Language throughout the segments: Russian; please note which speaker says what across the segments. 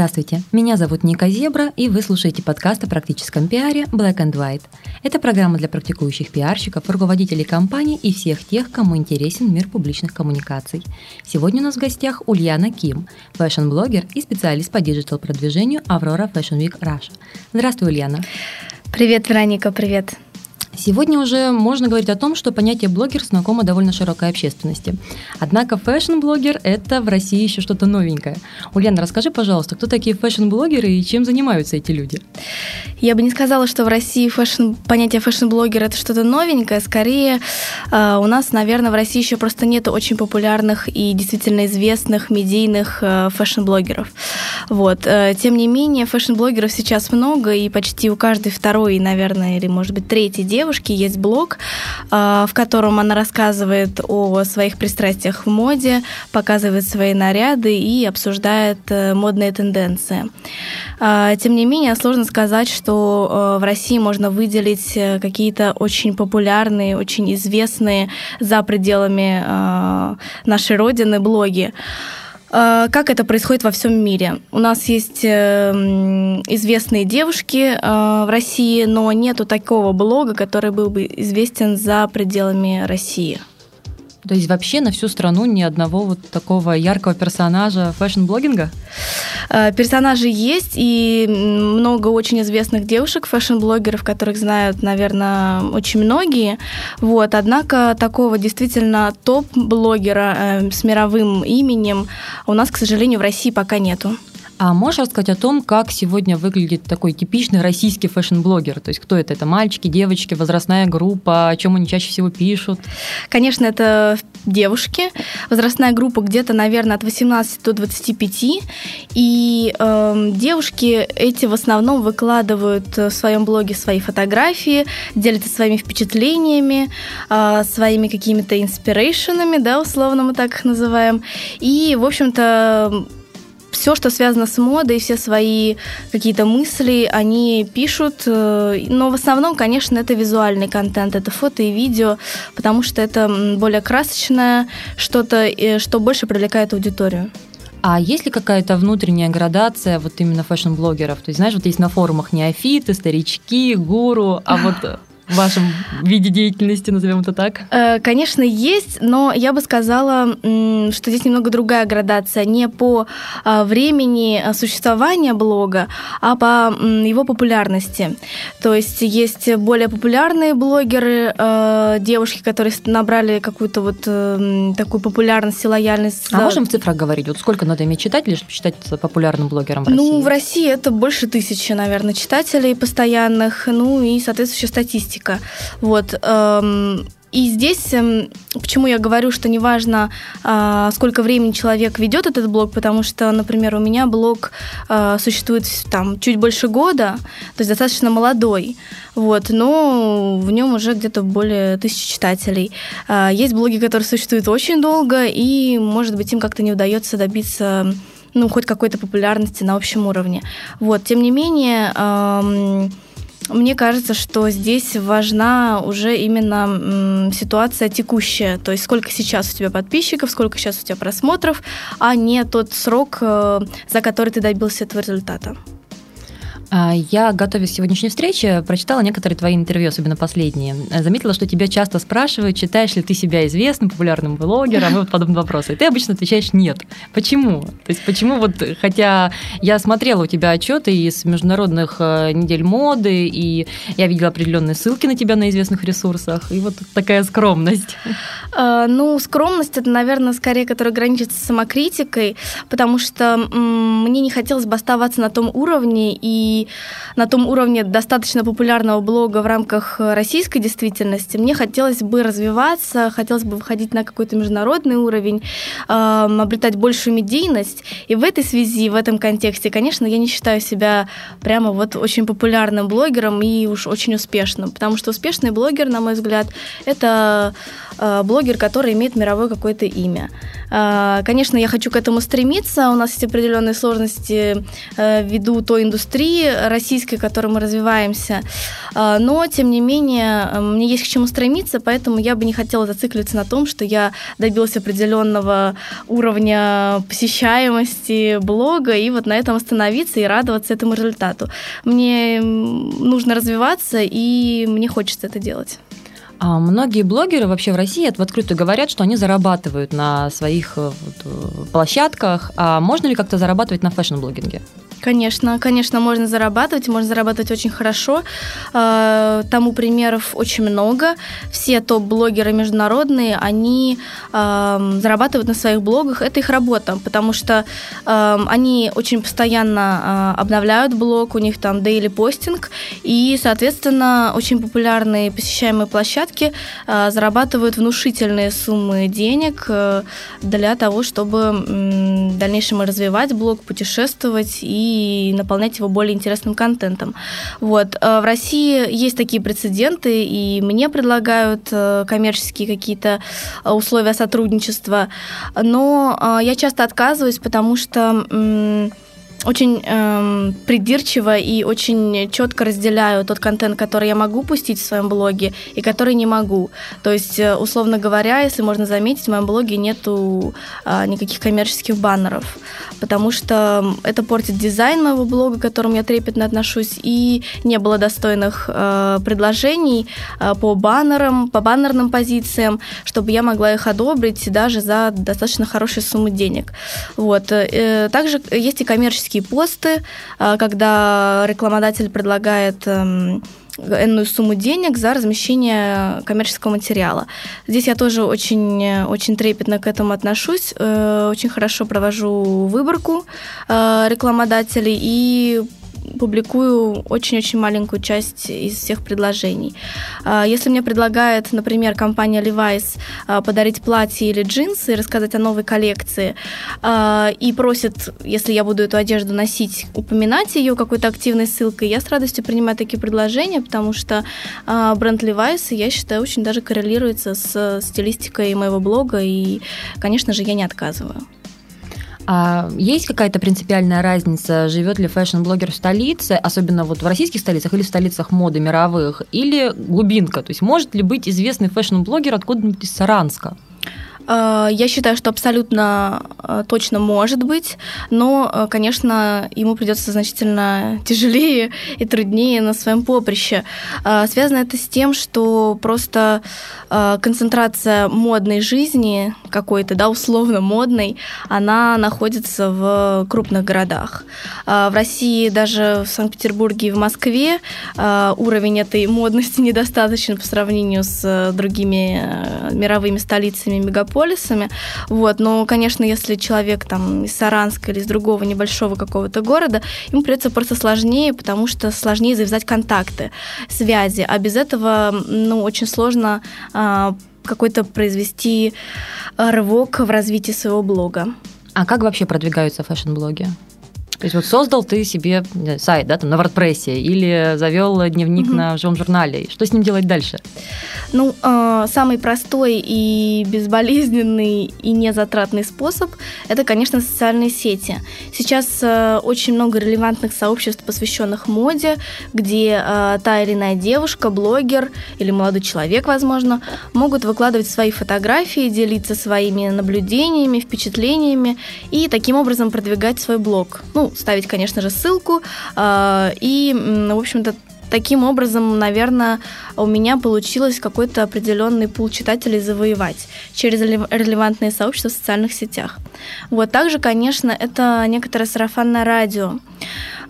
Speaker 1: Здравствуйте, меня зовут Ника Зебра, и вы слушаете подкаст о практическом пиаре Black and White. Это программа для практикующих пиарщиков, руководителей компаний и всех тех, кому интересен мир публичных коммуникаций. Сегодня у нас в гостях Ульяна Ким, fashion-блогер и специалист по digital-продвижению Aurora Fashion Week Russia. Здравствуй, Ульяна.
Speaker 2: Привет, Вероника, привет.
Speaker 1: Сегодня уже можно говорить о том, что понятие блогер знакомо довольно широкой общественности. Однако fashion-блогер – это в России еще что-то новенькое. Ульяна, расскажи, пожалуйста, кто такие fashion-блогеры и чем занимаются эти люди?
Speaker 2: Я бы не сказала, что в России fashion, понятие fashion-блогер – это что-то новенькое. Скорее, э, у нас, наверное, в России еще просто нет очень популярных и действительно известных медийных э, fashion-блогеров. Вот. Э, тем не менее, fashion-блогеров сейчас много, и почти у каждой второй, наверное, или, может быть, третьей девушки девушки есть блог, а, в котором она рассказывает о своих пристрастиях в моде, показывает свои наряды и обсуждает э, модные тенденции. А, тем не менее, сложно сказать, что э, в России можно выделить э, какие-то очень популярные, очень известные за пределами нашей родины блоги. Э, как это происходит во всем мире? У нас есть э, известные девушки э, в России, но нету такого блога, который был бы известен за пределами России.
Speaker 1: То есть вообще на всю страну ни одного вот такого яркого персонажа фэшн-блогинга?
Speaker 2: Э, персонажи есть, и много очень известных девушек, фэшн-блогеров, которых знают, наверное, очень многие. Вот. Однако такого действительно топ-блогера э, с мировым именем у нас, к сожалению, в России пока нету.
Speaker 1: А можешь рассказать о том, как сегодня выглядит такой типичный российский фэшн-блогер? То есть кто это? Это мальчики, девочки, возрастная группа? О чем они чаще всего пишут?
Speaker 2: Конечно, это девушки. Возрастная группа где-то, наверное, от 18 до 25. И э, девушки эти в основном выкладывают в своем блоге свои фотографии, делятся своими впечатлениями, э, своими какими-то инспирейшенами, да, условно мы так их называем. И, в общем-то, все, что связано с модой, все свои какие-то мысли, они пишут, э, но в основном, конечно, это визуальный контент, это фото и видео, потому что это более красочное, что-то, э, что больше привлекает аудиторию.
Speaker 1: А есть ли какая-то внутренняя градация вот именно фэшн-блогеров? То есть, знаешь, вот есть на форумах неофиты, старички, гуру, а вот в вашем виде деятельности, назовем это так?
Speaker 2: Э, конечно, есть, но я бы сказала, что здесь немного другая градация. Не по а, времени существования блога, а по его популярности. То есть есть более популярные блогеры, э, девушки, которые набрали какую-то вот э, такую популярность и лояльность.
Speaker 1: А можем в цифрах говорить? Вот сколько надо иметь читателей, чтобы считать популярным блогером в ну,
Speaker 2: России? Ну, в России это больше тысячи, наверное, читателей постоянных, ну и соответствующая статистика практика. Вот. Эм, и здесь, эм, почему я говорю, что неважно, а, сколько времени человек ведет этот блог, потому что, например, у меня блог а, существует там чуть больше года, то есть достаточно молодой, вот, но в нем уже где-то более тысячи читателей. А, есть блоги, которые существуют очень долго, и, может быть, им как-то не удается добиться ну, хоть какой-то популярности на общем уровне. Вот, тем не менее, мне кажется, что здесь важна уже именно ситуация текущая, то есть сколько сейчас у тебя подписчиков, сколько сейчас у тебя просмотров, а не тот срок, э, за который ты добился этого результата.
Speaker 1: А, я, готовясь к сегодняшней встрече, прочитала некоторые твои интервью, особенно последние. Заметила, что тебя часто спрашивают, считаешь ли ты себя известным, популярным блогером, и вот подобные вопросы. И ты обычно отвечаешь «нет». Почему? То есть почему вот, хотя я смотрела у тебя отчеты из международных э, недель моды, и я видела определенные ссылки на тебя на известных ресурсах, и вот такая скромность.
Speaker 2: А, ну, скромность это, наверное, скорее, которая граничит с самокритикой, потому что мне не хотелось бы оставаться на том уровне и на том уровне достаточно популярного блога в рамках российской действительности, мне хотелось бы развиваться, хотелось бы выходить на какой-то международный уровень, э, обретать большую медийность. И в этой связи, в этом контексте, конечно, я не считаю себя прямо вот очень популярным блогером и уж очень успешным, потому что успешный блогер, на мой взгляд, это э, блогер, который имеет мировое какое-то имя. А, конечно, я хочу к этому стремиться. У нас есть определенные сложности э, ввиду той индустрии российской, в которой мы развиваемся. А, но, тем не менее, мне есть к чему стремиться, поэтому я бы не хотела зацикливаться на том, что я добилась определенного уровня посещаемости блога, и вот на этом остановиться и радоваться этому результату. Мне нужно развиваться, и мне хочется это делать.
Speaker 1: А многие блогеры вообще в России в открытую говорят, что они зарабатывают на своих э, э, площадках. А можно ли как-то зарабатывать на фэшн-блогинге?
Speaker 2: Конечно, конечно, можно зарабатывать, можно зарабатывать очень хорошо. Э, тому примеров очень много. Все топ-блогеры международные, они эм, зарабатывают на своих блогах. Это их работа, потому что эм, они очень постоянно э, обновляют блог, у них там daily постинг, и, соответственно, очень популярные посещаемые площадки э, зарабатывают внушительные суммы денег для того, чтобы в дальнейшем развивать блог, путешествовать и наполнять его более интересным контентом. Вот. Э, в России есть такие прецеденты, и мне предлагают э, коммерческие какие-то э, условия сотрудничества, но я часто отказываюсь, потому что очень эм, придирчиво и очень четко разделяю тот контент, который я могу пустить в своем блоге и который не могу. То есть, э, условно говоря, если можно заметить, в моем блоге нету э, никаких коммерческих баннеров, потому что это портит дизайн моего блога, к которому я трепетно отношусь, и не было достойных э, предложений э, по баннерам, по баннерным позициям, чтобы я могла их одобрить даже за достаточно хорошие суммы денег. Вот. Э, также есть и коммерческие коммерческие посты, а, когда рекламодатель предлагает эм, энную сумму денег за размещение коммерческого материала. Здесь я тоже очень, очень трепетно к этому отношусь, э, очень хорошо провожу выборку э, рекламодателей и публикую очень-очень маленькую часть из всех предложений. А, если мне предлагает, например, компания Levi's а, подарить платье или джинсы рассказать о новой коллекции, а, и просит, если я буду эту одежду носить, упоминать ее какой-то активной ссылкой, я с радостью принимаю такие предложения, потому что бренд Levi's, я считаю, очень даже коррелируется с стилистикой моего блога, и, конечно же, я не отказываю.
Speaker 1: А есть какая-то принципиальная разница, живет ли фэшн-блогер в столице, особенно вот в российских столицах или в столицах моды мировых, или глубинка? То есть может ли быть известный фэшн-блогер откуда-нибудь из Саранска?
Speaker 2: Э, я считаю, что абсолютно э, точно может быть, но, э, конечно, ему придется значительно тяжелее и труднее на своем поприще. Связано это с тем, что просто концентрация модной жизни какой-то, да, условно модной, она находится в крупных городах. В России, даже в Санкт-Петербурге и в Москве уровень этой модности недостаточен по сравнению с другими мировыми столицами мегаполисами мегаполисами. Вот. Но, конечно, если человек там из Саранска или из другого небольшого какого-то города, ему придется просто сложнее, потому что сложнее завязать контакты, связи. А без этого ну, очень сложно а, какой-то произвести рывок в развитии своего блога.
Speaker 1: А как вообще продвигаются фэшн-блоги? То есть вот создал ты себе сайт, да, там на WordPress или завел дневник угу. на живом журнале. Что с ним делать дальше?
Speaker 2: Ну, э, самый простой и безболезненный и незатратный способ – это, конечно, социальные сети. Сейчас э, очень много релевантных сообществ, посвященных моде, где э, та или иная девушка, блогер или молодой человек, возможно, могут выкладывать свои фотографии, делиться своими наблюдениями, впечатлениями и таким образом продвигать свой блог. Ну, ставить, конечно же, ссылку. А, и, в общем-то, таким образом, наверное, у меня получилось какой-то определенный пул читателей завоевать через релевантные сообщества в социальных сетях. Вот также, конечно, это некоторое сарафанное радио.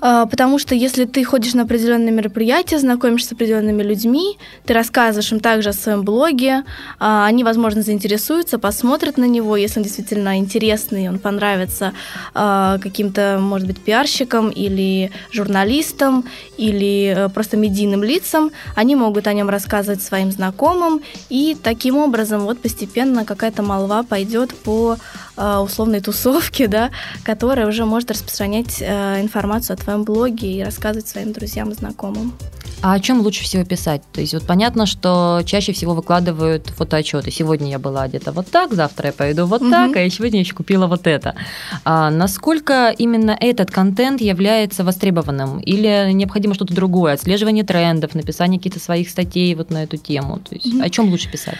Speaker 2: А, потому что если ты ходишь на определенные мероприятия, знакомишься с определенными людьми, ты рассказываешь им также о своем блоге, а, они, возможно, заинтересуются, посмотрят на него, если он действительно интересный, он понравится а, каким-то, может быть, пиарщикам или журналистам, или э, просто медийным лицам, они могут о нем рассказывать своим знакомым, и таким образом вот постепенно какая-то молва пойдет по условной тусовке, да, которая уже может распространять э, информацию о твоем блоге и рассказывать своим друзьям и знакомым.
Speaker 1: А о чем лучше всего писать? То есть вот понятно, что чаще всего выкладывают фотоотчеты. Сегодня я была где-то вот так, завтра я пойду вот угу. так, а сегодня я еще купила вот это. А насколько именно этот контент является востребованным? Или необходимо что-то другое? Отслеживание трендов, написание каких-то своих статей вот на эту тему? То есть угу. о чем лучше писать?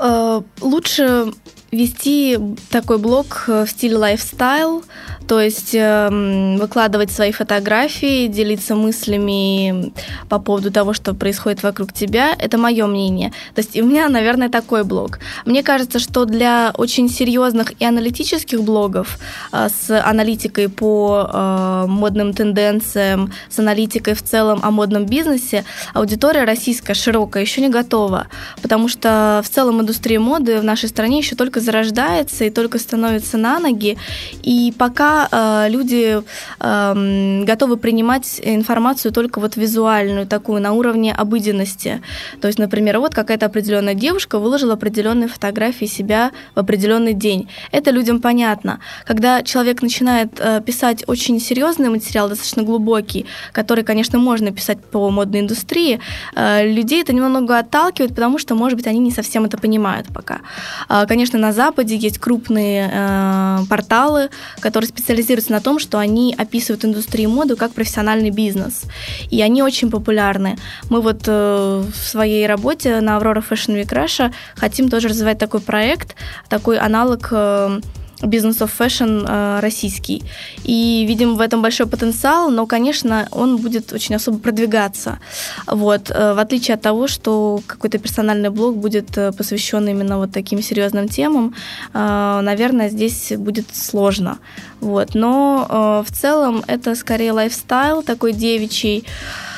Speaker 2: Э, лучше вести такой блог э, в стиле лайфстайл, то есть э, выкладывать свои фотографии, делиться мыслями по поводу того, что происходит вокруг тебя. Это мое мнение. То есть у меня, наверное, такой блог. Мне кажется, что для очень серьезных и аналитических блогов э, с аналитикой по э, модным тенденциям, с аналитикой в целом о модном бизнесе, аудитория российская широкая еще не готова, потому что в целом индустрия моды в нашей стране еще только зарождается и только становится на ноги. И пока э, люди э, готовы принимать информацию только вот визуальную, такую на уровне обыденности. То есть, например, вот какая-то определенная девушка выложила определенные фотографии себя в определенный день. Это людям понятно. Когда человек начинает э, писать очень серьезный материал, достаточно глубокий, который, конечно, можно писать по модной индустрии, э, людей это немного отталкивает, потому что, может быть, они не совсем это понимают пока. Э, конечно, на Западе есть крупные э, порталы, которые специализируются на том, что они описывают индустрию моды как профессиональный бизнес. И они очень популярны. Мы вот э, в своей работе на Aurora Fashion Week Russia хотим тоже развивать такой проект, такой аналог э, бизнес of fashion э, российский. И видим в этом большой потенциал, но, конечно, он будет очень особо продвигаться. Вот. Э, в отличие от того, что какой-то персональный блог будет э, посвящен именно вот таким серьезным темам, наверное, здесь будет сложно. Вот. Но в целом это скорее лайфстайл такой девичий.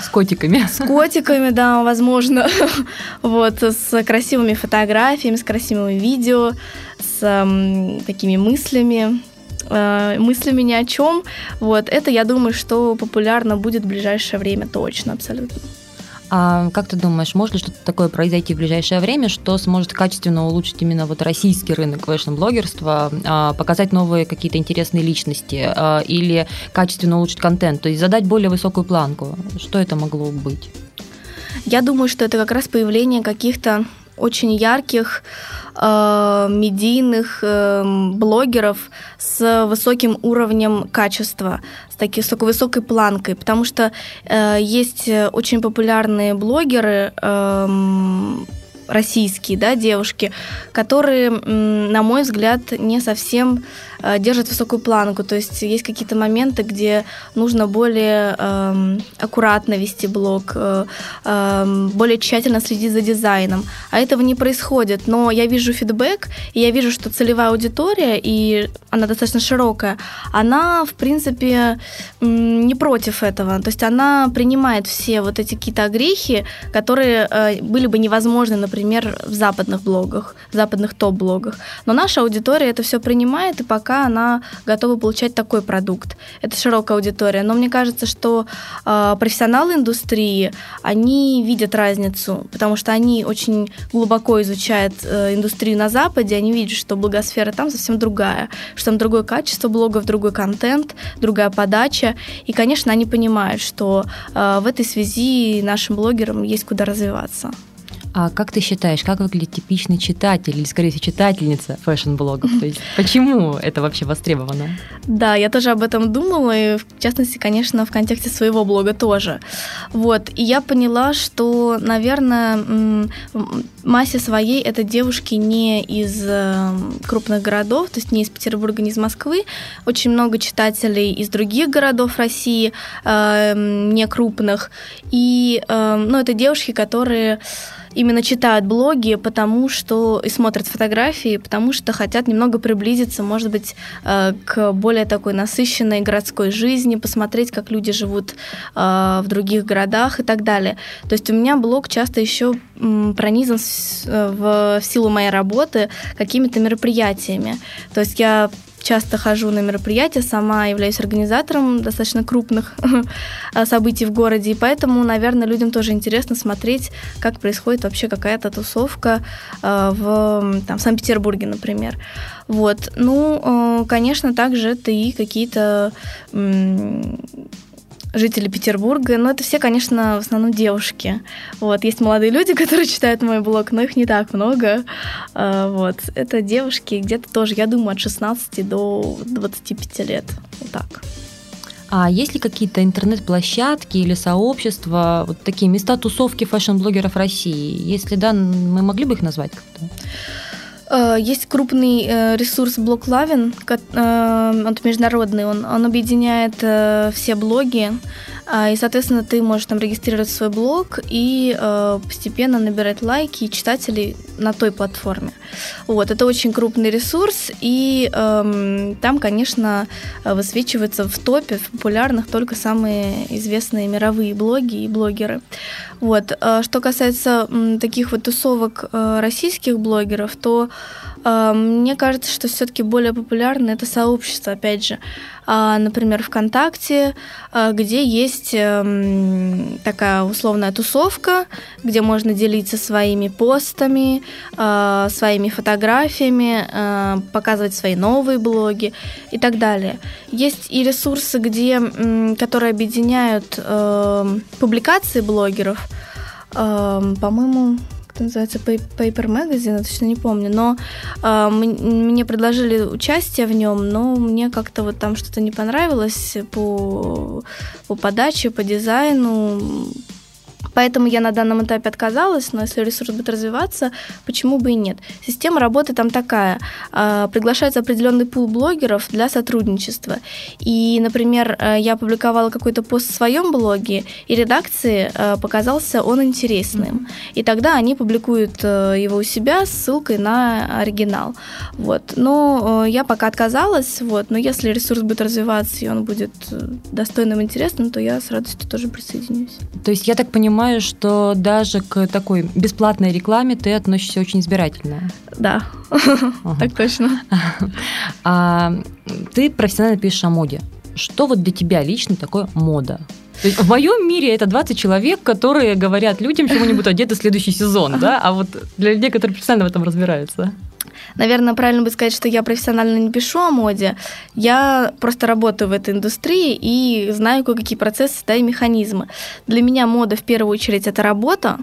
Speaker 1: С котиками.
Speaker 2: С котиками, да, возможно. Вот, с красивыми фотографиями, с красивыми видео с э, такими мыслями, э, мыслями ни о чем. Вот это, я думаю, что популярно будет в ближайшее время точно, абсолютно.
Speaker 1: А как ты думаешь, может ли что-то такое произойти в ближайшее время, что сможет качественно улучшить именно вот российский рынок фэшн-блогерства, а, показать новые какие-то интересные личности а, или качественно улучшить контент, то есть задать более высокую планку? Что это могло быть?
Speaker 2: Я думаю, что это как раз появление каких-то очень ярких э, медийных э, блогеров с высоким уровнем качества, с, таки, с такой высокой планкой, потому что э, есть очень популярные блогеры, э, российские, да, девушки, которые, на мой взгляд, не совсем держит высокую планку. То есть есть какие-то моменты, где нужно более э, аккуратно вести блог, э, э, более тщательно следить за дизайном. А этого не происходит. Но я вижу фидбэк, и я вижу, что целевая аудитория, и она достаточно широкая, она, в принципе, не против этого. То есть она принимает все вот эти какие-то огрехи, которые э, были бы невозможны, например, в западных блогах, в западных топ-блогах. Но наша аудитория это все принимает, и пока пока она готова получать такой продукт. Это широкая аудитория. Но мне кажется, что э, профессионалы индустрии, они видят разницу, потому что они очень глубоко изучают э, индустрию на Западе, они видят, что благосфера там совсем другая, что там другое качество блогов, другой контент, другая подача. И, конечно, они понимают, что э, в этой связи нашим блогерам есть куда развиваться.
Speaker 1: А как ты считаешь, как выглядит типичный читатель или, скорее всего, читательница фэшн-блогов? То есть почему это вообще востребовано?
Speaker 2: Да, я тоже об этом думала, и в частности, конечно, в контексте своего блога тоже. Вот, и я поняла, что, наверное, массе своей это девушки не из э, крупных городов, то есть не из Петербурга, не из Москвы. Очень много читателей из других городов России, э, не крупных. И, э, ну, это девушки, которые именно читают блоги, потому что и смотрят фотографии, потому что хотят немного приблизиться, может быть, э, к более такой насыщенной городской жизни, посмотреть, как люди живут э, в других городах и так далее. То есть у меня блог часто еще пронизан э, в силу моей работы какими-то мероприятиями. То есть я часто хожу на мероприятия, сама являюсь организатором достаточно крупных событий в городе, и поэтому, наверное, людям тоже интересно смотреть, как происходит вообще какая-то тусовка э, в там, Санкт-Петербурге, например. Вот. Ну, э, конечно, также это и какие-то жители Петербурга, но это все, конечно, в основном девушки. Вот, есть молодые люди, которые читают мой блог, но их не так много. А, вот, это девушки где-то тоже, я думаю, от 16 до 25 лет. Вот так.
Speaker 1: А есть ли какие-то интернет-площадки или сообщества, вот такие места тусовки фэшн-блогеров России? Если да, мы могли бы их назвать как-то?
Speaker 2: Э, есть крупный э, ресурс Bloglovin', э, он международный, он, он объединяет все блоги, и, соответственно, ты можешь там регистрировать свой блог и постепенно набирать лайки и читателей на той платформе. Вот, это очень крупный ресурс, и эм, там, конечно, высвечиваются в топе в популярных только самые известные мировые блоги и блогеры. Вот. Что касается таких вот тусовок российских блогеров, то а, мне кажется, что все-таки более популярно это сообщество, опять же, а, например, ВКонтакте, а, где есть эм, такая условная тусовка, где можно делиться своими постами, своими фотографиями, показывать свои новые блоги и так далее. Есть и ресурсы, где, которые объединяют эм, публикации блогеров, эм, по-моему, это называется Paper Magazine, я точно не помню, но э, мне предложили участие в нем, но мне как-то вот там что-то не понравилось по, по подаче, по дизайну, Поэтому я на данном этапе отказалась, но если ресурс будет развиваться, почему бы и нет? Система работы там такая. А, приглашается определенный пул блогеров для сотрудничества. И, например, э, я опубликовала какой-то пост в своем блоге, и редакции э, показался он интересным. И тогда они публикуют э, его у себя с ссылкой на оригинал. Вот. Но я пока отказалась, вот. но если ресурс будет развиваться, и он будет достойным, интересным, то я с радостью тоже присоединюсь.
Speaker 1: То есть я так понимаю, понимаю, что даже к такой бесплатной рекламе ты относишься очень избирательно.
Speaker 2: Да, так точно.
Speaker 1: А, ты профессионально пишешь о моде. Что вот для тебя лично такое мода? То есть в моем мире это 20 человек, которые говорят людям, чему они будут одеты следующий сезон, да? А вот для людей, которые профессионально в этом разбираются.
Speaker 2: Наверное, правильно бы сказать, что я профессионально не пишу о моде. Я просто работаю в этой индустрии и знаю кое-какие процессы да, и механизмы. Для меня мода в первую очередь это работа,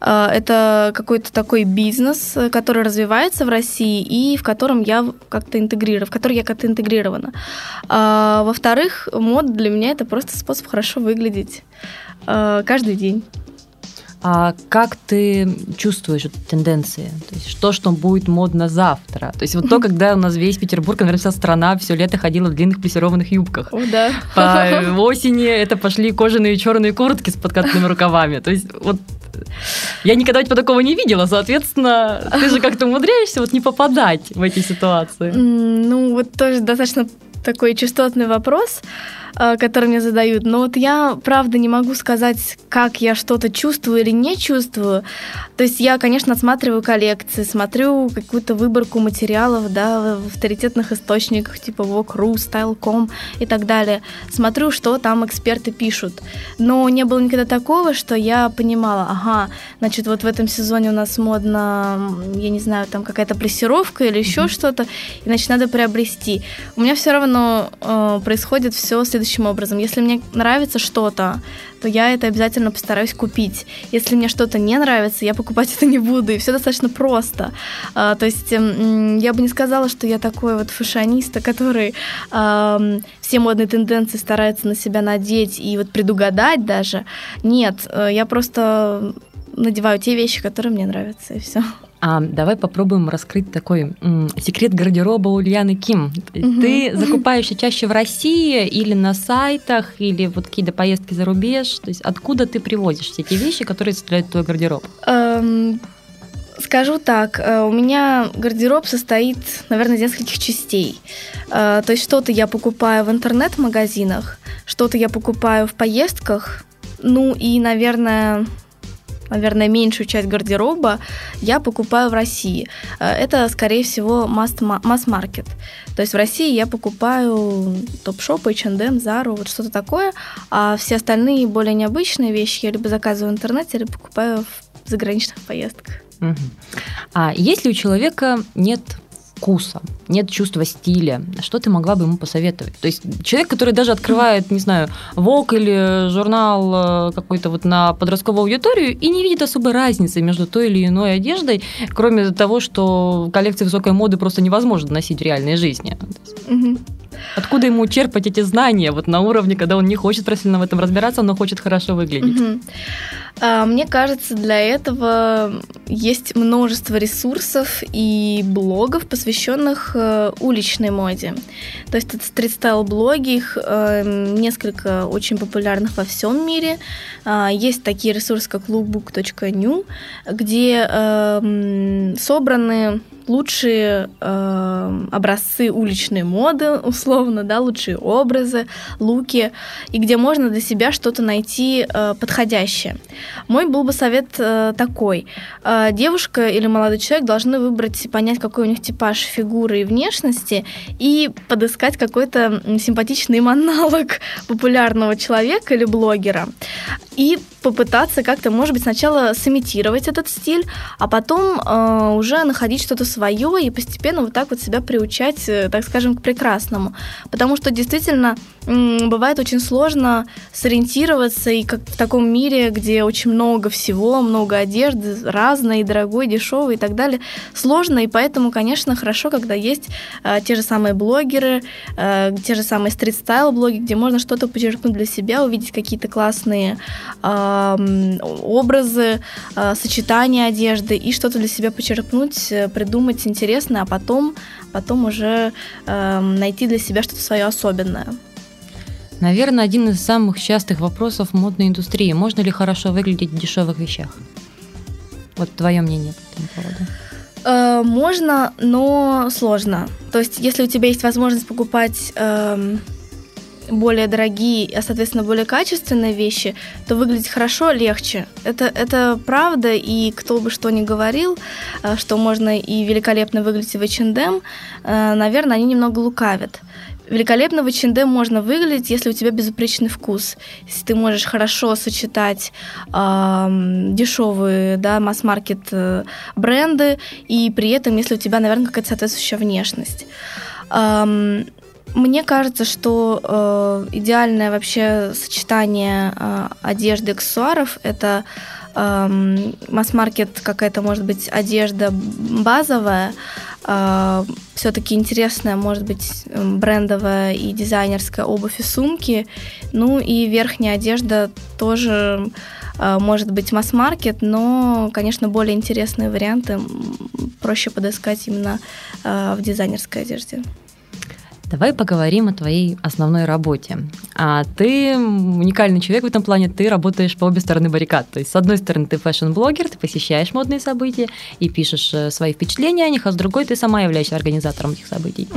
Speaker 2: э, это какой-то такой бизнес, который развивается в России и в котором я как-то интегрирована, в который я как-то интегрирована. А, во-вторых, мода для меня это просто способ хорошо выглядеть э, каждый день.
Speaker 1: А как ты чувствуешь вот, тенденции? То есть что, что будет модно завтра? То есть вот то, когда у нас весь Петербург, наверное, вся страна все лето ходила в длинных плессированных юбках.
Speaker 2: О, да.
Speaker 1: По осени это пошли кожаные черные куртки с подкатными рукавами. То есть вот я никогда типа такого не видела, соответственно, ты же как-то умудряешься вот не попадать в эти ситуации.
Speaker 2: Ну, вот тоже достаточно такой частотный вопрос. Которые мне задают. Но вот я, правда, не могу сказать, как я что-то чувствую или не чувствую. То есть я, конечно, отсматриваю коллекции, смотрю какую-то выборку материалов, да, в авторитетных источниках, типа Vogue.ru, Style.com и так далее. Смотрю, что там эксперты пишут. Но не было никогда такого, что я понимала, ага, значит, вот в этом сезоне у нас модно, я не знаю, там какая-то плессировка или еще mm-hmm. что-то, и, значит, надо приобрести. У меня все равно э, происходит все следующее следующим образом. Если мне нравится что-то, то я это обязательно постараюсь купить. Если мне что-то не нравится, я покупать это не буду. И все достаточно просто. А, то есть эм, я бы не сказала, что я такой вот фашионист, который э, все модные тенденции старается на себя надеть и вот предугадать даже. Нет, э, я просто надеваю те вещи, которые мне нравятся, и все.
Speaker 1: А давай попробуем раскрыть такой м, секрет гардероба Ульяны Ким. Угу. Ты закупаешься чаще в России или на сайтах, или вот какие-то поездки за рубеж? То есть откуда ты привозишь все эти вещи, которые составляют твой гардероб?
Speaker 2: Эм, скажу так, э, у меня гардероб состоит, наверное, из нескольких частей. Э, то есть что-то я покупаю в интернет-магазинах, что-то я покупаю в поездках, ну и, наверное, наверное, меньшую часть гардероба я покупаю в России. Э, это, скорее всего, масс-маркет. То есть в России я покупаю топ-шоп, H&M, Zara, вот что-то такое, а все остальные более необычные вещи я либо заказываю в интернете, либо покупаю в заграничных поездках.
Speaker 1: Угу. А если у человека нет вкуса, нет чувства стиля, что ты могла бы ему посоветовать? То есть человек, который даже открывает, не знаю, ВОК или журнал э, какой-то вот на подростковую аудиторию и не видит особой разницы между той или иной одеждой, кроме того, что коллекции высокой моды просто невозможно носить в реальной жизни. Угу. Откуда ему черпать эти знания вот на уровне, когда он не хочет профессионально в этом разбираться, но хочет хорошо выглядеть? Угу.
Speaker 2: Мне кажется, для этого есть множество ресурсов и блогов, посвященных э, уличной моде. То есть это стрит-стайл-блоги, их э, несколько очень популярных во всем мире. А, есть такие ресурсы, как lookbook.new, где эм, собраны лучшие э, образцы уличной моды, условно, да, лучшие образы, луки, и где можно для себя что-то найти э, подходящее. Мой был бы совет э, такой. Э, девушка или молодой человек должны выбрать, понять, какой у них типаж фигуры и внешности, и подыскать какой-то симпатичный аналог популярного человека или блогера. И попытаться как-то, может быть, сначала сымитировать этот стиль, а потом э, уже находить что-то свое и постепенно вот так вот себя приучать, э, так скажем, к прекрасному. Потому что действительно бывает очень сложно сориентироваться и как в таком мире, где очень много всего, много одежды, разной, дорогой, дешевой и так далее, сложно, и поэтому, конечно, хорошо, когда есть э, те же самые блогеры, э, те же самые стрит-стайл-блоги, где можно что-то подчеркнуть для себя, увидеть какие-то классные э, образы, э, сочетания одежды и что-то для себя почерпнуть, э, придумать интересное, а потом, потом уже э, найти для себя что-то свое особенное.
Speaker 1: Наверное, один из самых частых вопросов модной индустрии. Можно ли хорошо выглядеть в дешевых вещах? Вот твое мнение по этому поводу.
Speaker 2: Э, можно, но сложно. То есть, если у тебя есть возможность покупать э, более дорогие, а соответственно более качественные вещи, то выглядеть хорошо легче. Это, это правда, и кто бы что ни говорил, э, что можно и великолепно выглядеть в H&M, э, наверное, они немного лукавят. Великолепно в H&M можно выглядеть, если у тебя безупречный вкус. Если ты можешь хорошо сочетать э, дешевые да, масс-маркет э, бренды, и при этом, если у тебя, наверное, какая-то соответствующая внешность. Мне кажется, что э, идеальное вообще сочетание э, одежды аксессуаров это э, масс-маркет какая-то, может быть, одежда базовая, э, все-таки интересная, может быть, брендовая и дизайнерская обувь и сумки. Ну и верхняя одежда тоже э, может быть масс-маркет, но, конечно, более интересные варианты проще подыскать именно э, в дизайнерской одежде.
Speaker 1: Давай поговорим о твоей основной работе. А ты уникальный человек в этом плане, ты работаешь по обе стороны баррикад. То есть, с одной стороны, ты фэшн-блогер, ты посещаешь модные события и пишешь э, свои впечатления о них, а с другой ты сама являешься организатором этих событий.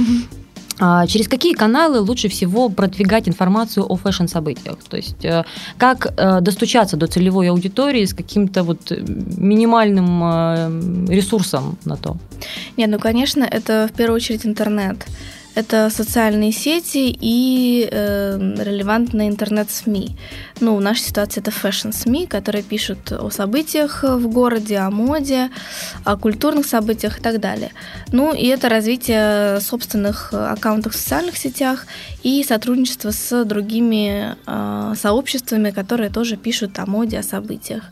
Speaker 1: А через какие каналы лучше всего продвигать информацию о фэшн-событиях? То есть э, как э, достучаться до целевой аудитории с каким-то вот минимальным ресурсом на то?
Speaker 2: Нет, ну, конечно, это в первую очередь интернет это социальные сети и э, релевантные интернет-СМИ. Ну, в нашей ситуации это фэшн-СМИ, которые пишут о событиях в городе, о моде, о культурных событиях и так далее. Ну, и это развитие собственных аккаунтов в социальных сетях и сотрудничество с другими э, сообществами, которые тоже пишут о моде, о событиях.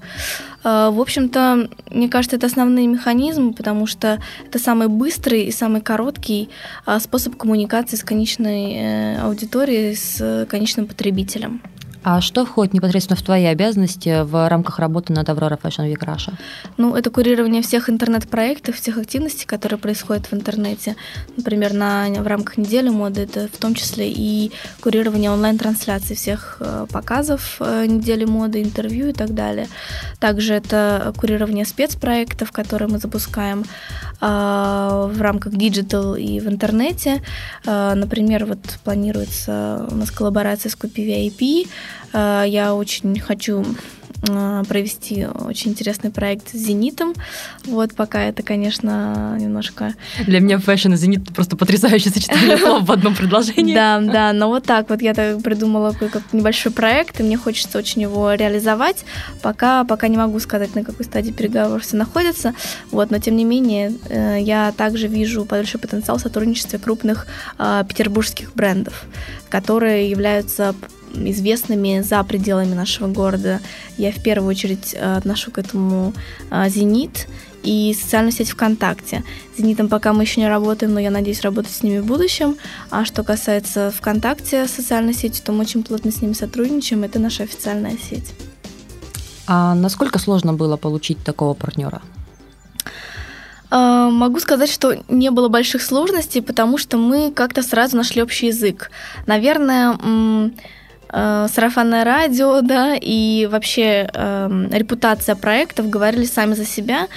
Speaker 2: Э, в общем-то, мне кажется, это основные механизмы, потому что это самый быстрый и самый короткий э, способ коммуникации с конечной э, аудиторией, с конечным потребителем.
Speaker 1: А что входит непосредственно в твои обязанности в рамках работы над Aurora Fashion Week Russia?
Speaker 2: Ну, это курирование всех интернет-проектов, всех активностей, которые происходят в интернете. Например, на, в рамках недели моды это в том числе и курирование онлайн-трансляций всех э, показов э, недели моды, интервью и так далее. Также это курирование спецпроектов, которые мы запускаем э, в рамках digital и в интернете. Например, вот планируется у нас коллаборация с KupiVIP, я очень хочу э, провести очень интересный проект с «Зенитом». Вот пока это, конечно, немножко...
Speaker 1: Для меня фэшн и «Зенит» просто потрясающее сочетание слов в одном предложении.
Speaker 2: Да, да, но вот так вот я так придумала как небольшой проект, и мне хочется очень его реализовать. Пока, пока не могу сказать, на какой стадии переговоров все находятся. Вот, но тем не менее, э, я также вижу большой потенциал в сотрудничестве крупных э, петербургских брендов, которые являются известными за пределами нашего города. Я в первую очередь э, отношу к этому э, «Зенит» и социальную сеть ВКонтакте. С «Зенитом» пока мы еще не работаем, но я надеюсь работать с ними в будущем. А что касается ВКонтакте социальной сети, то мы очень плотно с ними сотрудничаем. Это наша официальная сеть.
Speaker 1: А насколько сложно было получить такого партнера?
Speaker 2: А, могу сказать, что не было больших сложностей, потому что мы как-то сразу нашли общий язык. Наверное, э, сарафанное радио, да, и вообще э, репутация проектов говорили сами за себя.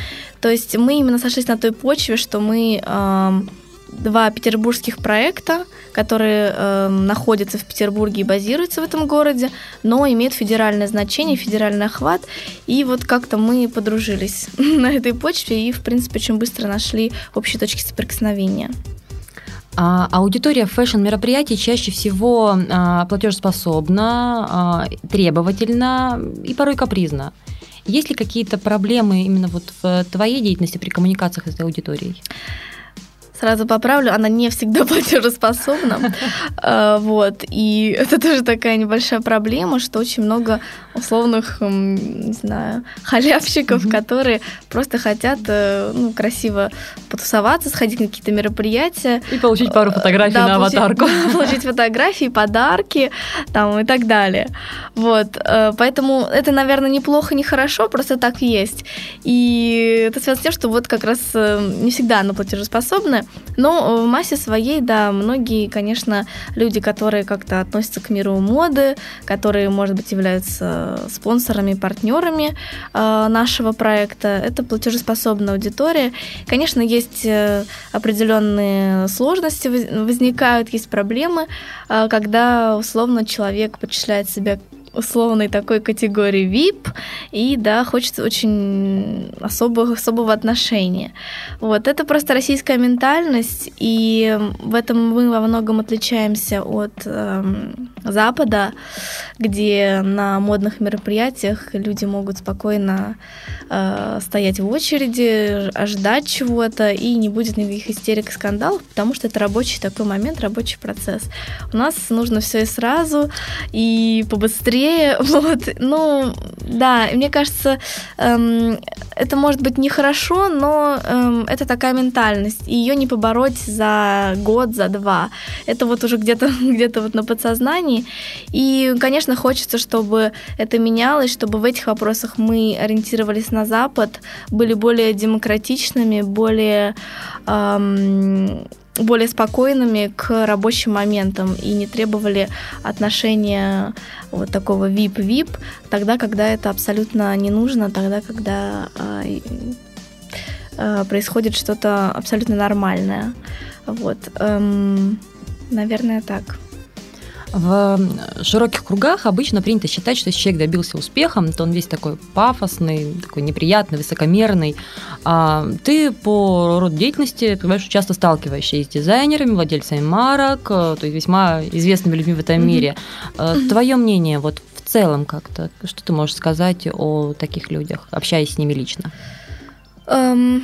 Speaker 2: То есть мы именно сошлись на той почве, что мы э, два петербургских проекта, которые э, находятся в Петербурге и базируются в этом городе, но имеют федеральное значение, федеральный охват. И вот как-то мы подружились на этой почве и, в принципе, очень быстро нашли общие точки соприкосновения.
Speaker 1: А, аудитория фэшн-мероприятий чаще всего а, платежеспособна, а, требовательна и порой капризна. Есть ли какие-то проблемы именно вот в твоей деятельности при коммуникациях с этой аудиторией?
Speaker 2: Сразу поправлю, она не всегда платежеспособна. А, вот. И это тоже такая небольшая проблема, что очень много условных, не знаю, халявщиков, которые просто хотят э, ну, красиво потусоваться, сходить на какие-то мероприятия.
Speaker 1: И получить пару фотографий
Speaker 2: да,
Speaker 1: на аватарку.
Speaker 2: Получить фотографии, подарки там, и так далее. Вот. Э, поэтому это, наверное, неплохо, не хорошо, просто так есть. И это связано с тем, что вот как раз э, не всегда она платежеспособна, но в массе своей, да, многие, конечно, люди, которые как-то относятся к миру моды, которые, может быть, являются спонсорами, партнерами э, нашего проекта, это платежеспособная аудитория. Конечно, есть э, определенные сложности возникают, есть проблемы, э, когда условно человек почисляет себя условной такой категории VIP, и да, хочется очень особого, особого отношения. Вот, это просто российская ментальность, и в этом мы во многом отличаемся от э, Запада, где на модных мероприятиях люди могут спокойно э, стоять в очереди, ожидать чего-то, и не будет никаких истерик и скандалов, потому что это рабочий такой момент, рабочий процесс. У нас нужно все и сразу, и побыстрее, быстрее. Вот. Ну, да, мне кажется, эм, это может быть нехорошо, но эм, это такая ментальность. И ее не побороть за год, за два. Это вот уже где-то где вот на подсознании. И, конечно, хочется, чтобы это менялось, чтобы в этих вопросах мы ориентировались на Запад, были более демократичными, более эм, более спокойными к рабочим моментам и не требовали отношения вот такого VIP-VIP, тогда, когда это абсолютно не нужно, тогда, когда э, э, происходит что-то абсолютно нормальное. Вот, эм, наверное, так.
Speaker 1: В широких кругах обычно принято считать, что если человек добился успехом, то он весь такой пафосный, такой неприятный, высокомерный. А ты по роду деятельности, понимаешь, часто сталкиваешься с дизайнерами, владельцами марок, э, то есть весьма известными людьми в этом mm-hmm. мире. Mm-hmm. Твое мнение вот в целом как-то, что ты можешь сказать о таких людях, общаясь с ними лично?
Speaker 2: Um...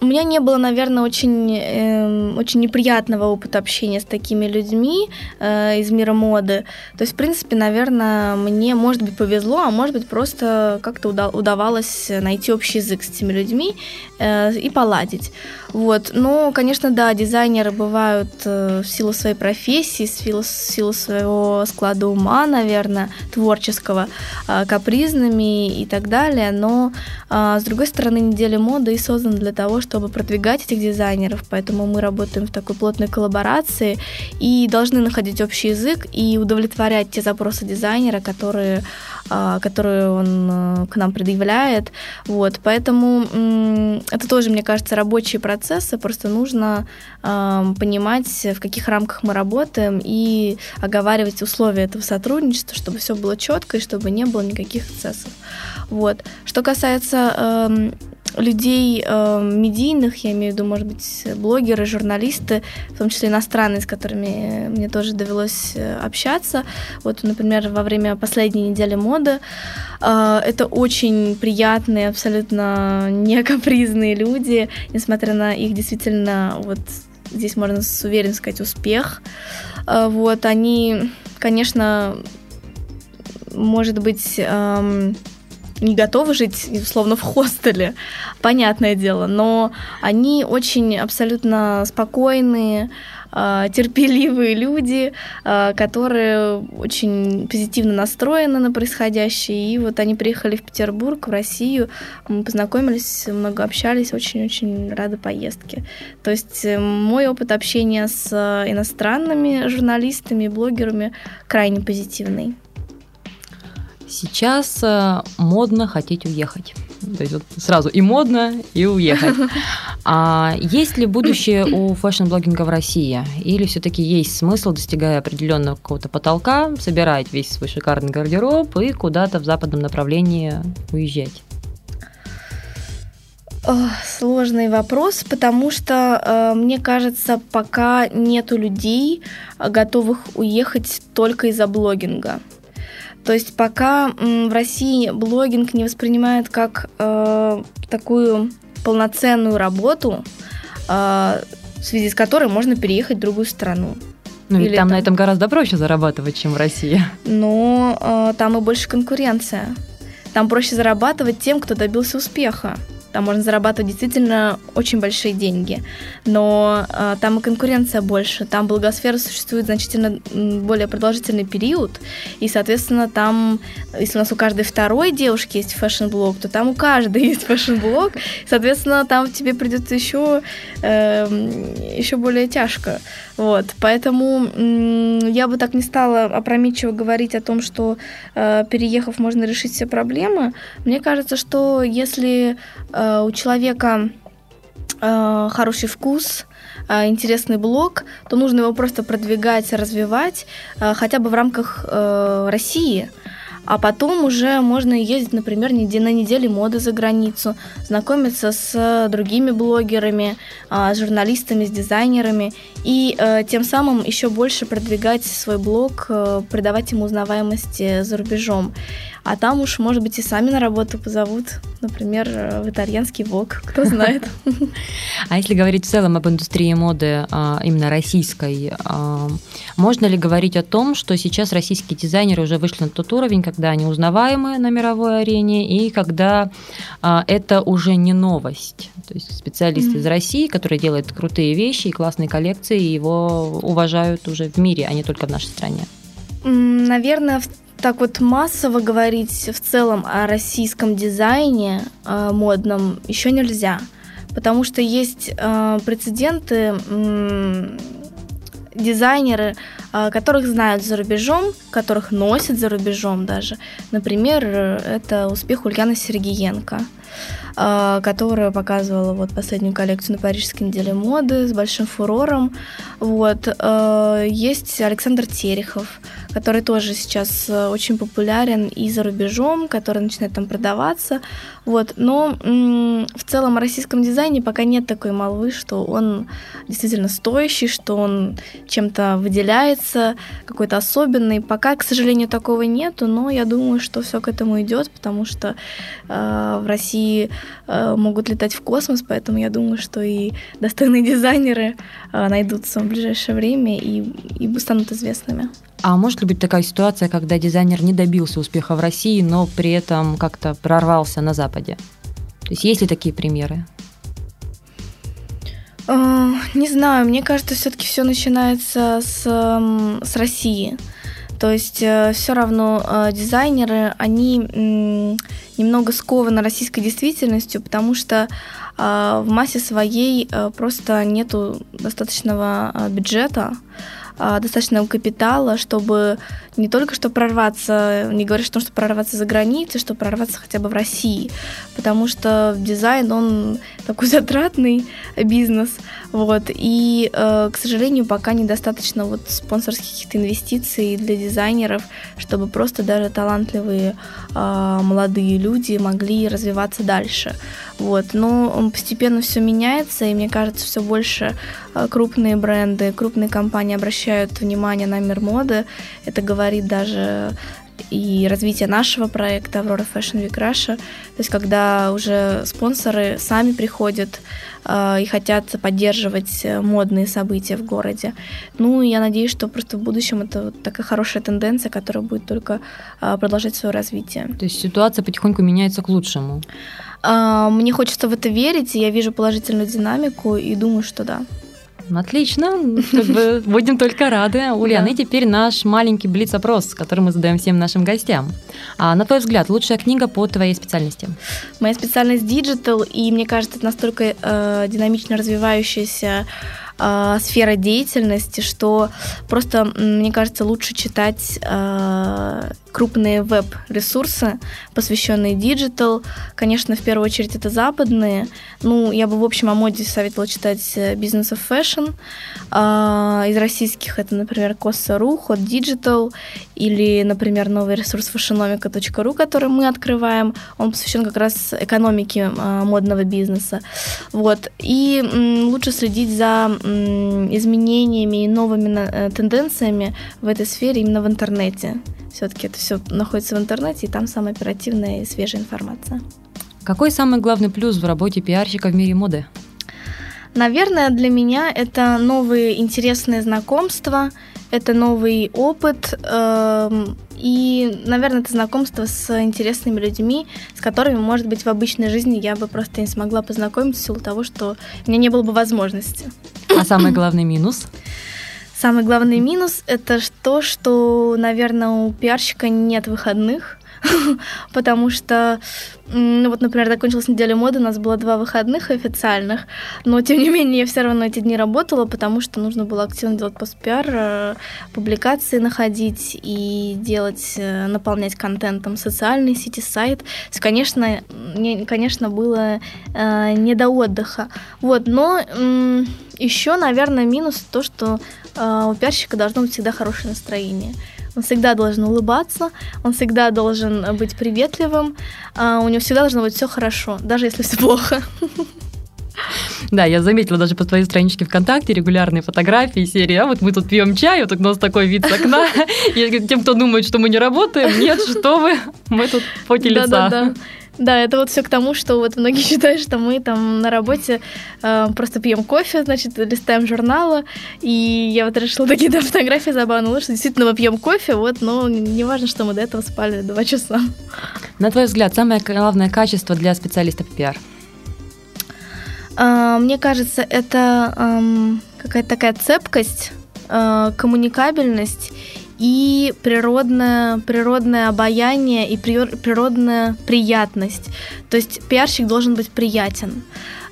Speaker 2: У меня не было, наверное, очень, э, очень неприятного опыта общения с такими людьми э, из мира моды. То есть, в принципе, наверное, мне, может быть, повезло, а может быть, просто как-то уда- удавалось найти общий язык с этими людьми э, и поладить. Вот. Но, конечно, да, дизайнеры бывают э, в силу своей профессии, в силу, своего склада ума, наверное, творческого, э, капризными и так далее. Но, э, с другой стороны, неделя моды и создана для того, чтобы продвигать этих дизайнеров, поэтому мы работаем в такой плотной коллаборации и должны находить общий язык и удовлетворять те запросы дизайнера, которые а, которые он э, к нам предъявляет. Вот, поэтому это тоже, мне кажется, рабочие процессы, просто нужно понимать, в каких рамках мы работаем и оговаривать условия этого сотрудничества, чтобы все было четко и чтобы не было никаких эксцессов. Вот. Что касается эм, людей э, медийных, я имею в виду, может быть, блогеры, журналисты, в том числе иностранные, с которыми мне тоже довелось э, общаться. Вот, например, во время последней недели моды э, это очень приятные, абсолютно не капризные люди, несмотря на их действительно вот здесь можно с уверенностью сказать успех. Э, вот они, конечно, может быть эм, не готовы жить, условно, в хостеле, понятное дело, но они очень абсолютно спокойные, а, терпеливые люди, а, которые очень позитивно настроены на происходящее. И вот они приехали в Петербург, в Россию, мы познакомились, много общались, очень-очень рады поездке. То есть э, мой опыт общения с иностранными журналистами, блогерами крайне позитивный.
Speaker 1: Сейчас э, модно хотеть уехать. То есть вот сразу и модно, и уехать. А есть ли будущее у fashion-блогинга в России? Или все-таки есть смысл, достигая определенного какого-то потолка, собирать весь свой шикарный гардероб и куда-то в западном направлении уезжать?
Speaker 2: Сложный вопрос, потому что, э, мне кажется, пока нету людей, готовых уехать только из-за блогинга. То есть пока в России блогинг не воспринимают как э, такую полноценную работу, э, в связи с которой можно переехать в другую страну.
Speaker 1: Ну ведь там, там на этом гораздо проще зарабатывать, чем в России.
Speaker 2: Но э, там и больше конкуренция. Там проще зарабатывать тем, кто добился успеха там можно зарабатывать действительно очень большие деньги, но э, там и конкуренция больше, там блогосфера существует значительно более продолжительный период, и, соответственно, там, если у нас у каждой второй девушки есть fashion-блог, то там у каждой есть fashion-блог, соответственно, там тебе придется еще, э, эм, еще более тяжко. Вот, поэтому я бы так не стала опрометчиво говорить о том, что э, переехав можно решить все проблемы. Мне кажется, что если э, у человека э, хороший вкус, интересный блог, то нужно его просто продвигать, развивать, хотя бы в рамках России а потом уже можно ездить, например, на неделе моды за границу, знакомиться с другими блогерами, а, с журналистами, с дизайнерами, и э, тем самым еще больше продвигать свой блог, э, придавать ему узнаваемости за рубежом. А там уж, может быть, и сами на работу позовут, например, э, в итальянский ВОК, кто знает.
Speaker 1: А если говорить в целом об индустрии моды, а, именно российской, а, можно ли говорить о том, что сейчас российские дизайнеры уже вышли на тот уровень, когда они узнаваемы на мировой арене, и когда а, это уже не новость? То есть специалисты из России, которые делают крутые вещи и классные коллекции, его уважают уже в мире, а не только в нашей стране.
Speaker 2: Наверное, так вот массово говорить в целом о российском дизайне э, модном еще нельзя, потому что есть э, прецеденты, э, дизайнеры, э, которых знают за рубежом, которых носят за рубежом даже. Например, это успех Ульяны Сергеенко э, которая показывала вот последнюю коллекцию на Парижской неделе моды с большим фурором. Вот. Э, есть Александр Терехов, который тоже сейчас э, очень популярен и за рубежом, который начинает там продаваться. Вот. Но в целом в российском дизайне пока нет такой молвы, что он действительно стоящий, что он чем-то выделяется, какой-то особенный. Пока, к сожалению, такого нету, но я думаю, что все к этому идет, потому что э, в России э, могут летать в космос, поэтому я думаю, что и достойные дизайнеры э, найдутся в ближайшее время и, и станут известными.
Speaker 1: А может ли быть такая ситуация, когда дизайнер не добился успеха в России, но при этом как-то прорвался на Западе? То есть есть ли такие примеры?
Speaker 2: А, не знаю, мне кажется, все-таки все начинается с, с России. То есть э, все равно э, дизайнеры, они немного скованы российской действительностью, потому что в массе своей просто нету достаточного бюджета а, достаточного капитала, чтобы не только что прорваться, не говоришь о том, что прорваться за границей, что прорваться хотя бы в России, потому что дизайн, он такой затратный бизнес, вот, и, э, к сожалению, пока недостаточно вот спонсорских каких-то инвестиций для дизайнеров, чтобы просто даже талантливые а, молодые люди могли развиваться дальше. Вот. Но постепенно все меняется, и мне кажется, все больше а, крупные бренды, крупные компании обращают внимание на мир моды. Это говорит даже и развитие нашего проекта Aurora Fashion Week Russia. То есть когда уже спонсоры сами приходят э, и хотят поддерживать модные события в городе. Ну, я надеюсь, что просто в будущем это вот такая хорошая тенденция, которая будет только э, продолжать свое развитие.
Speaker 1: То есть ситуация потихоньку меняется к лучшему.
Speaker 2: А, мне хочется в это верить, и я вижу положительную динамику и думаю, что да.
Speaker 1: Отлично, как бы будем только рады. Ульяна, да. и теперь наш маленький блиц-опрос, который мы задаем всем нашим гостям. А на твой взгляд, лучшая книга по твоей специальности?
Speaker 2: Моя специальность digital, и мне кажется, это настолько э, динамично развивающаяся э, сфера деятельности, что просто, мне кажется, лучше читать э, крупные веб-ресурсы, посвященные digital. Конечно, в первую очередь это западные. Ну, я бы в общем о моде советовала читать Business of Fashion. А, из российских это, например, Kossa.ru, Hot Digital или, например, новый ресурс fashionomica.ru, который мы открываем. Он посвящен как раз экономике а, модного бизнеса. Вот. И лучше следить за изменениями и новыми э, тенденциями в этой сфере именно в интернете. Все-таки это все находится в интернете, и там самая оперативная и свежая информация.
Speaker 1: Какой самый главный плюс в работе пиарщика в мире моды?
Speaker 2: Наверное, для меня это новые интересные знакомства, это новый опыт, э, и, наверное, это знакомство с интересными людьми, с которыми, может быть, в обычной жизни я бы просто не смогла познакомиться в силу того, что у меня не было бы возможности.
Speaker 1: А самый главный минус?
Speaker 2: Самый главный минус это то, что, наверное, у пиарщика нет выходных, потому что, ну вот, например, закончилась неделя моды, у нас было два выходных официальных, но, тем не менее, я все равно эти дни работала, потому что нужно было активно делать постпиар, э, публикации находить и делать, э, наполнять контентом социальные сети, сайт. Конечно, не, конечно, было э, не до отдыха. Вот, но э, еще, наверное, минус то, что э, у пиарщика должно быть всегда хорошее настроение. Он всегда должен улыбаться, он всегда должен быть приветливым, э, у него всегда должно быть все хорошо, даже если все плохо.
Speaker 1: Да, я заметила даже по твоей страничке ВКонтакте регулярные фотографии серии, а вот мы тут пьем чай, вот у нас такой вид с окна. И тем, кто думает, что мы не работаем, нет, что вы, мы тут поте лица. Да,
Speaker 2: это вот все к тому, что вот многие считают, что мы там на работе э, просто пьем кофе, значит, листаем журналы, и я вот решила такие да, фотографии забавные, что действительно мы пьем кофе, вот, но не важно, что мы до этого спали два часа.
Speaker 1: На твой взгляд, самое главное качество для специалиста по пиар?
Speaker 2: Э, мне кажется, это э, какая-то такая цепкость, э, коммуникабельность и природное, природное обаяние и природная приятность. То есть пиарщик должен быть приятен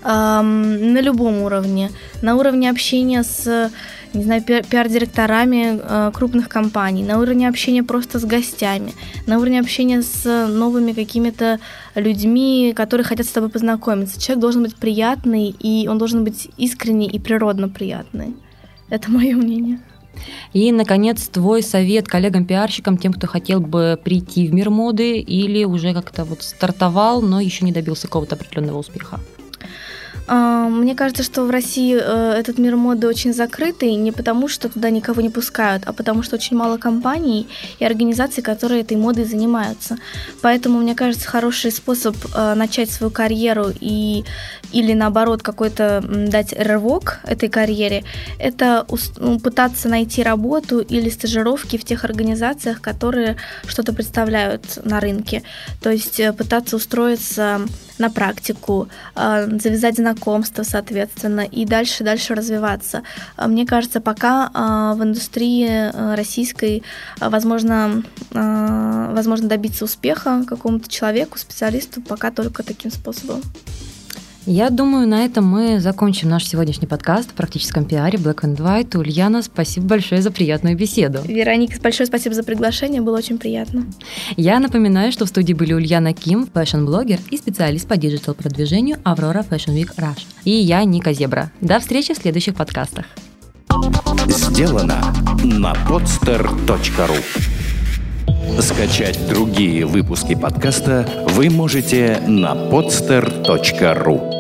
Speaker 2: эм, на любом уровне. На уровне общения с не знаю, пиар-директорами э, крупных компаний, на уровне общения просто с гостями, на уровне общения с новыми какими-то людьми, которые хотят с тобой познакомиться. Человек должен быть приятный, и он должен быть искренний и природно приятный. Это мое мнение.
Speaker 1: И, наконец, твой совет коллегам-пиарщикам, тем, кто хотел бы прийти в мир моды или уже как-то вот стартовал, но еще не добился какого-то определенного успеха.
Speaker 2: А, мне кажется, что в России э, этот мир моды очень закрытый не потому, что туда никого не пускают, а потому что очень мало компаний и организаций, которые этой модой занимаются. Поэтому, мне кажется, хороший способ э, начать свою карьеру и или наоборот какой-то дать рывок этой карьере, это ну, пытаться найти работу или стажировки в тех организациях, которые что-то представляют на рынке. То есть э, пытаться устроиться на практику, завязать знакомства знакомства, соответственно, и дальше, дальше развиваться. Мне кажется, пока в индустрии российской возможно, возможно добиться успеха какому-то человеку, специалисту, пока только таким способом.
Speaker 1: Я думаю, на этом мы закончим наш сегодняшний подкаст о практическом пиаре Black and White. Ульяна, спасибо большое за приятную беседу.
Speaker 2: Вероника, большое спасибо за приглашение, было очень приятно.
Speaker 1: Я напоминаю, что в студии были Ульяна Ким, fashion-блогер и специалист по digital-продвижению Aurora Fashion Week Russia. И я, Ника Зебра. До встречи в следующих подкастах.
Speaker 3: Сделано на podster.ru Скачать другие выпуски подкаста вы можете на podster.ru